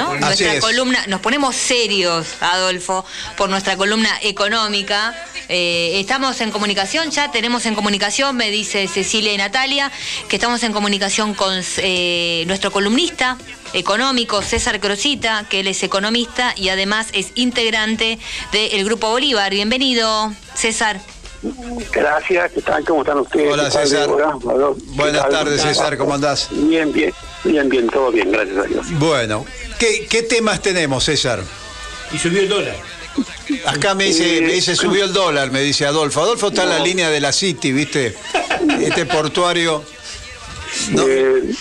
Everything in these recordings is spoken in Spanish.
¿no? nuestra columna, nos ponemos serios, Adolfo, por nuestra columna económica. Eh, estamos en comunicación, ya tenemos en comunicación, me dice Cecilia y Natalia, que estamos en comunicación con eh, nuestro columnista económico, César Crosita, que él es economista y además es integrante del Grupo Bolívar. Bienvenido, César. Gracias, ¿qué tal? ¿Cómo están ustedes? Hola César. Buenas tardes César, ¿cómo andás? Bien, bien, bien, bien, todo bien, gracias a Dios. Bueno, ¿qué, qué temas tenemos César? Y subió el dólar. Acá me dice, me dice, subió el dólar, me dice Adolfo. Adolfo está en la línea de la City, ¿viste? Este portuario. Eh,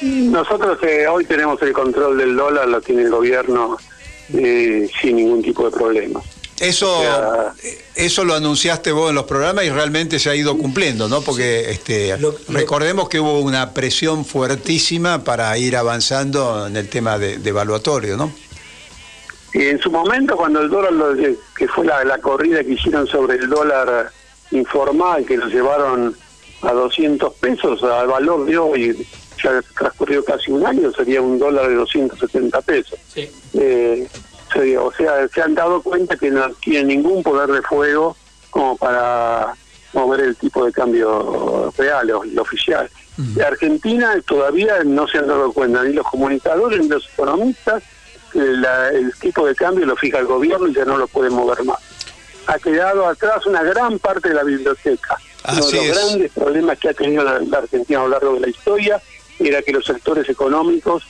nosotros eh, hoy tenemos el control del dólar, lo tiene el gobierno eh, sin ningún tipo de problema. Eso, eso lo anunciaste vos en los programas y realmente se ha ido cumpliendo, ¿no? Porque este, recordemos que hubo una presión fuertísima para ir avanzando en el tema de, evaluatorio, ¿no? Y en su momento, cuando el dólar, que fue la, la corrida que hicieron sobre el dólar informal, que lo llevaron a 200 pesos, al valor de hoy, ya transcurrió casi un año, sería un dólar de 270 pesos. Sí. Eh, o sea, se han dado cuenta que no tienen ningún poder de fuego como para mover el tipo de cambio real o el oficial. Argentina todavía no se han dado cuenta ni los comunicadores ni los economistas que el tipo de cambio lo fija el gobierno y ya no lo puede mover más. Ha quedado atrás una gran parte de la biblioteca. Uno de los grandes problemas que ha tenido la, la Argentina a lo largo de la historia era que los sectores económicos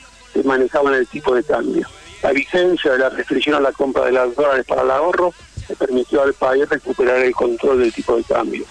manejaban el tipo de cambio la vigencia de la restricción a la compra de las dólares para el ahorro le permitió al país recuperar el control del tipo de cambio.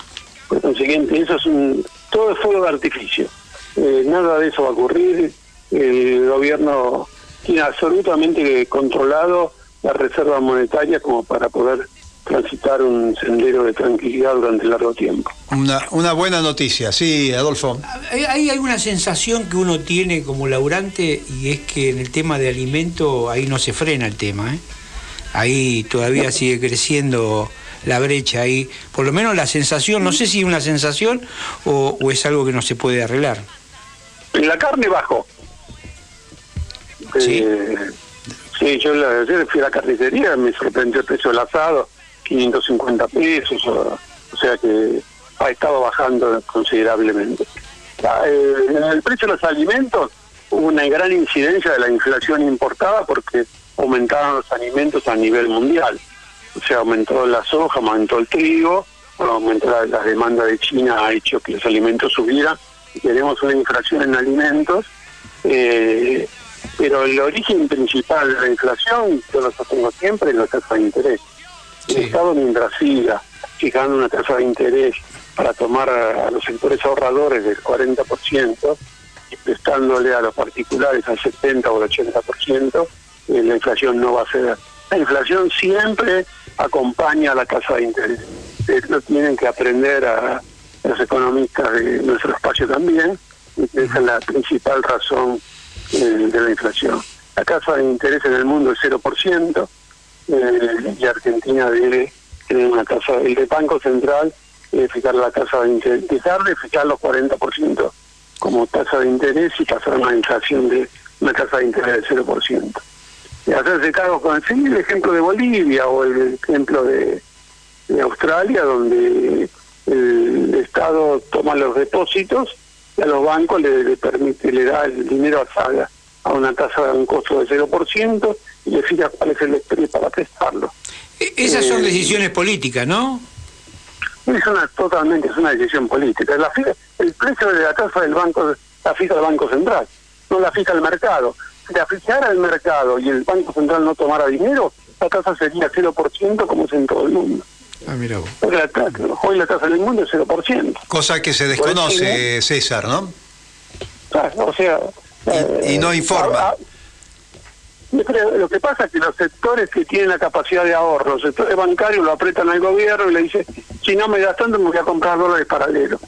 Por consiguiente, eso es todo es fuego de artificio. Eh, nada de eso va a ocurrir. El gobierno tiene absolutamente controlado la reserva monetaria como para poder transitar un sendero de tranquilidad durante largo tiempo. Una, una buena noticia, sí, Adolfo. Hay, hay una sensación que uno tiene como laburante y es que en el tema de alimento ahí no se frena el tema, ¿eh? Ahí todavía sigue creciendo la brecha ahí, por lo menos la sensación, no sé si es una sensación o, es algo que no se puede arreglar. En la carne bajo. Sí. Eh, sí, yo ayer fui a la carnicería, me sorprendió el precio del asado 550 pesos, o, sea que ha estado bajando considerablemente. Eh, en el precio de los alimentos hubo una gran incidencia de la inflación importada porque aumentaron los alimentos a nivel mundial. O sea, aumentó la soja, aumentó el trigo, aumentó la, demanda de China, ha hecho que los alimentos subieran tenemos una inflación en alimentos. Eh, pero el origen principal de la inflación, yo lo sostengo siempre, es la tasa de interés. El Estado mientras siga fijando una tasa de interés para tomar a, los sectores ahorradores del 40% y prestándole a los particulares al 70 o al 80%, eh, la inflación no va a ser. La inflación siempre acompaña a la tasa de interés. Eso tienen que aprender a los economistas de nuestro espacio también, esa es la principal razón eh, de la inflación. La tasa de interés en el mundo es 0%, eh, y Argentina debe tener una tasa, el de Banco Central debe fijar la tasa de interés, dejar de fijar los 40% como tasa de interés y pasar a una inflación de una tasa de interés del 0%. Y hacerse cargo con el ejemplo de Bolivia o el ejemplo de, Australia, donde el Estado toma los depósitos y a los bancos le, permite, le da el dinero a, a una tasa de un costo de 0%, y decida cuál es el estrés para prestarlo. E, esas son eh, decisiones políticas, ¿no? Es una, totalmente, es una decisión política. La, el precio de la tasa del banco la fija el Banco Central, no la fija el mercado. Si la fijara el mercado y el Banco Central no tomara dinero, la tasa sería 0% como es en todo el mundo. Ah, mira vos. hoy la tasa del mundo es 0%. Cosa que se desconoce, César, ¿no? Ah, o sea... Y, no eh, informa. Lo que pasa es que los sectores que tienen la capacidad de ahorro, los sectores bancarios lo apretan al gobierno y le dicen, si no me das tanto me voy a comprar dólares paralelos.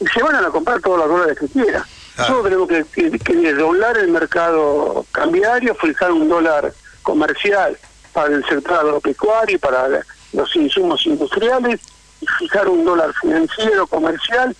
Y se van a comprar todos los dólares que quieran. Nosotros tenemos que, que, doblar el mercado cambiario, fijar un dólar comercial para el sector agropecuario y para los insumos industriales, y fijar un dólar financiero, comercial,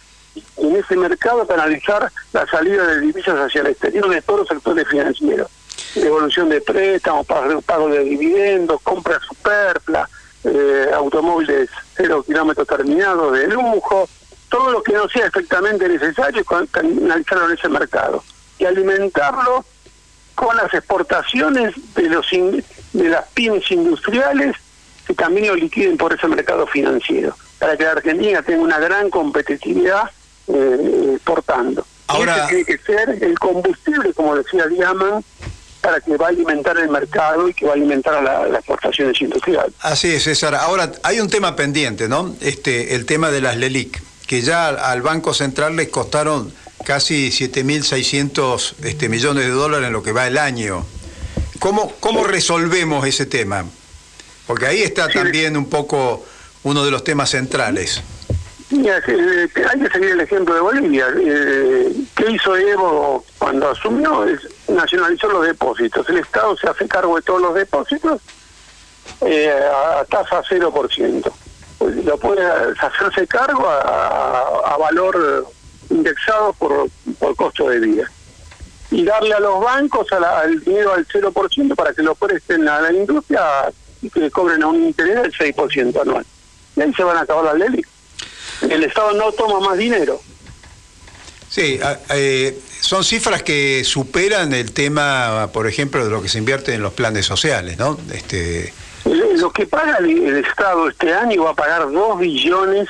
en ese mercado canalizar la salida de divisas hacia el exterior de todos los sectores financieros. Devolución de préstamos, pago, de dividendos, compra superfla, eh, automóviles cero kilómetros terminados de lujo, todo lo que no sea estrictamente necesario, en ese mercado. Y alimentarlo con las exportaciones de los de las pymes industriales que también lo liquiden por ese mercado financiero, para que la Argentina tenga una gran competitividad eh, exportando. Ahora, ese tiene que ser el combustible, como decía Diaman, para que va a alimentar el mercado y que va a alimentar a las exportaciones industriales. Así es, César. Ahora, hay un tema pendiente, ¿no? Este, el tema de las LELIC, que ya al Banco Central les costaron casi 7.600 este, millones de dólares en lo que va el año. ¿Cómo, cómo resolvemos ese tema? Porque ahí está también un poco uno de los temas centrales. Mira, hay que seguir el ejemplo de Bolivia. Eh, ¿Qué hizo Evo cuando asumió? Es, nacionalizó los depósitos. El Estado se hace cargo de todos los depósitos eh, a tasa 0%. Pues lo puede hacerse cargo a, valor indexado por, por costo de vida. Y darle a los bancos al dinero al 0% para que lo presten a la industria y que cobren a un interés del 6% anual. Y ahí se van a acabar las leyes el Estado no toma más dinero. Sí, eh, son cifras que superan el tema, por ejemplo, de lo que se invierte en los planes sociales, ¿no? Este... Lo que paga el, Estado este año va a pagar 2 billones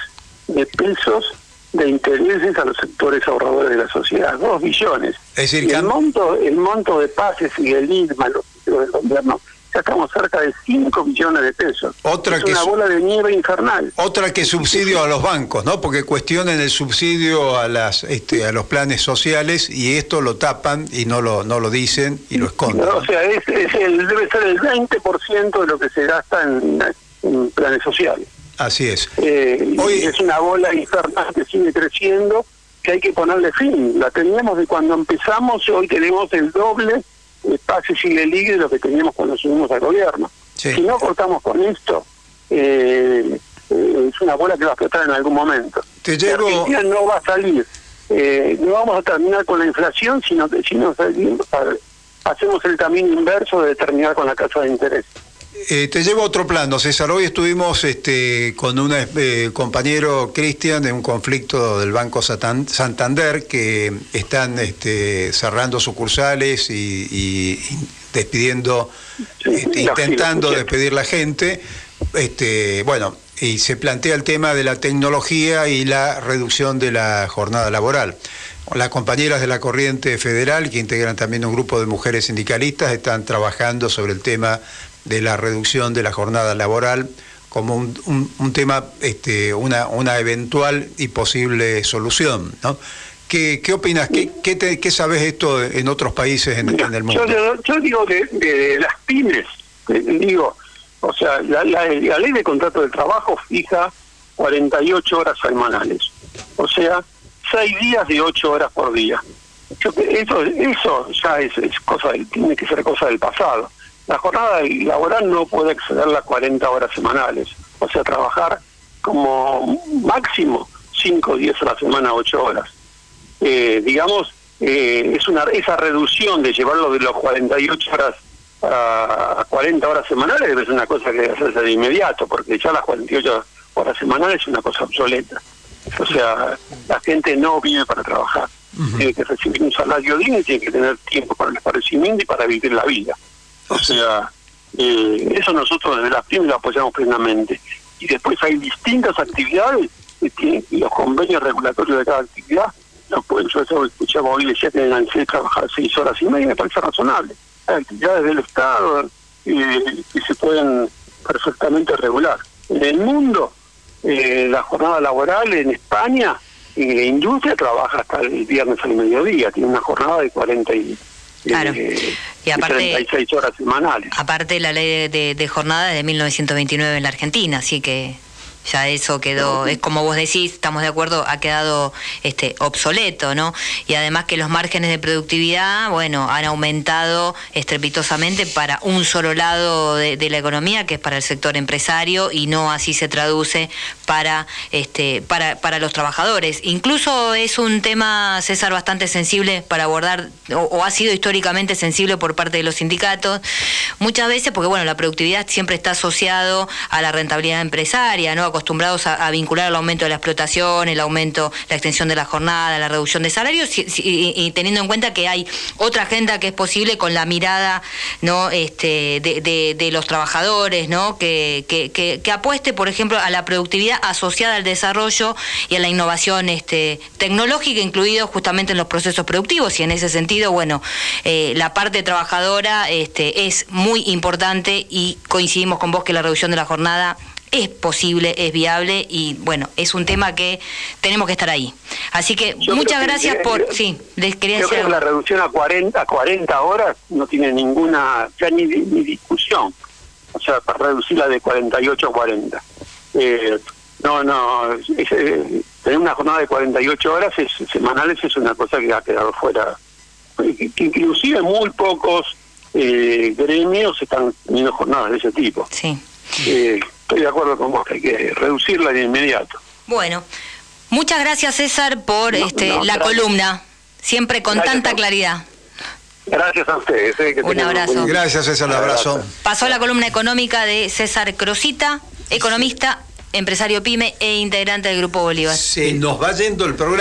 de pesos de intereses a los sectores ahorradores de la sociedad, 2 billones. Es decir, el monto, el monto de pases y el INMA, los del gobierno, ya estamos cerca de 5 millones de pesos. Otra es una bola de nieve infernal. Otra que subsidio a los bancos, ¿no? Porque cuestionan el subsidio a las este, a los planes sociales y esto lo tapan y no lo no lo dicen y lo esconden. O sea, es, el, debe ser el 20% de lo que se gasta en, planes sociales. Así es. Eh, Hoy... Es una bola infernal que sigue creciendo que hay que ponerle fin. La teníamos de cuando empezamos y hoy tenemos el doble espacio sigue libre de lo que teníamos cuando subimos al gobierno. Si no cortamos con esto, eh, eh, es una bola que va a explotar en algún momento. Te llevo... Argentina no va a salir. Eh, no vamos a terminar con la inflación, sino que si no hacemos el camino inverso de terminar con la tasa de interés. Eh, te llevo a otro plano, César. Hoy estuvimos este, con un eh, compañero Cristian de un conflicto del Banco Santander que están este, cerrando sucursales y, despidiendo, este, intentando despedir la gente. Este, bueno, y se plantea el tema de la tecnología y la reducción de la jornada laboral. Las compañeras de la Corriente Federal, que integran también un grupo de mujeres sindicalistas, están trabajando sobre el tema de la reducción de la jornada laboral como un, tema, este, una, una eventual y posible solución. ¿no? ¿Qué, qué opinas? ¿Qué, qué, sabes esto en otros países en, el mundo? Yo, digo de, las pymes, eh, digo, o sea, la, ley de contrato de trabajo fija 48 horas semanales, o sea, 6 días de 8 horas por día. eso, eso ya es, es cosa, tiene que ser cosa del pasado la jornada laboral no puede exceder las 40 horas semanales, o sea, trabajar como máximo 5 o 10 a la semana, 8 horas. Eh, digamos, eh, es una esa reducción de llevarlo de los 48 horas a 40 horas semanales debe ser una cosa que debe hacerse de inmediato, porque ya las 48 horas semanales es una cosa obsoleta. O sea, la gente no vive para trabajar. Tiene que recibir un salario digno y tiene que tener tiempo para el esparcimiento y para vivir la vida. O sea, eh, eso nosotros desde la PYME lo apoyamos plenamente. Y después hay distintas actividades y los convenios regulatorios de cada actividad. No pueden, yo eso escuchaba hoy decía que tienen que trabajar seis horas y media, me parece razonable. Hay actividades del Estado eh, que se pueden perfectamente regular. En el mundo, eh, la jornada laboral en España, y la industria trabaja hasta el viernes al mediodía, tiene una jornada de 40 y Claro. y aparte, 36 horas semanales. Aparte la ley de, jornada es de 1929 en la Argentina, así que ya eso quedó, es como vos decís, estamos de acuerdo, ha quedado este obsoleto, ¿no? Y además que los márgenes de productividad, bueno, han aumentado estrepitosamente para un solo lado de, la economía, que es para el sector empresario, y no así se traduce para este para, para los trabajadores. Incluso es un tema, César, bastante sensible para abordar, o, ha sido históricamente sensible por parte de los sindicatos, muchas veces porque bueno, la productividad siempre está asociado a la rentabilidad empresaria, ¿no? Acostumbrados a, vincular el aumento de la explotación, el aumento, la extensión de la jornada, la reducción de salarios, y, teniendo en cuenta que hay otra agenda que es posible con la mirada este, de, los trabajadores, ¿no? Que, que, apueste, por ejemplo, a la productividad asociada al desarrollo y a la innovación este, tecnológica, incluido justamente en los procesos productivos, y en ese sentido, bueno, eh, la parte trabajadora este, es muy importante y coincidimos con vos que la reducción de la jornada es posible, es viable y bueno, es un tema que tenemos que estar ahí. Así que muchas gracias por... sí, les quería yo creo que la reducción a 40, 40 horas no tiene ninguna, ya ni, ni discusión. O sea, para reducirla de 48 a 40. Eh, no, no, eh, tener una jornada de 48 horas es, semanales es una cosa que ha quedado fuera. Inclusive muy pocos eh, gremios están teniendo jornadas de ese tipo. Sí. Estoy de acuerdo con vos que hay que reducirla de inmediato. Bueno, muchas gracias César por este la columna, siempre con tanta claridad. Gracias a ustedes. Eh, un abrazo. Gracias César, un abrazo. Pasó la columna económica de César Crosita, economista, empresario pyme e integrante del Grupo Bolívar. Se nos va yendo el programa.